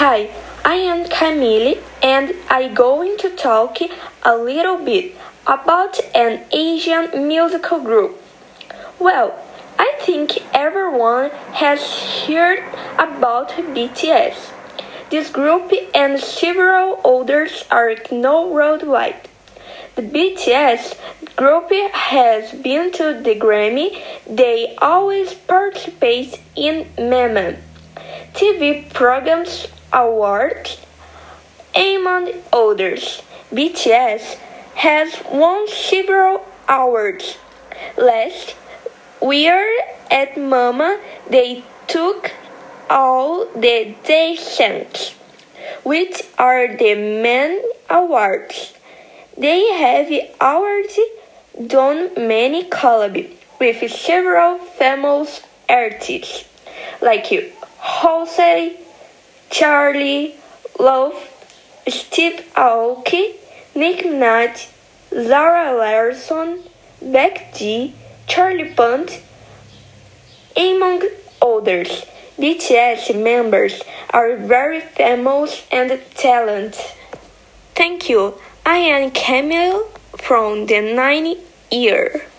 Hi, I am Camille and I'm going to talk a little bit about an Asian musical group. Well, I think everyone has heard about BTS. This group and several others are known worldwide. The BTS group has been to the Grammy. They always participate in meme, TV programs, awards, among others. BTS has won several awards. Last year at Mama, they took all the Daesangs, which are the main awards. They have already done many collabs with several famous artists like Halsey, Charlie, Lauv, Steve Aoki, Nicki Minaj, Zara Larsson, Becky G, Charlie Puth, among others. BTS members are very famous and talented. Thank you. I am Camille from the 9th year.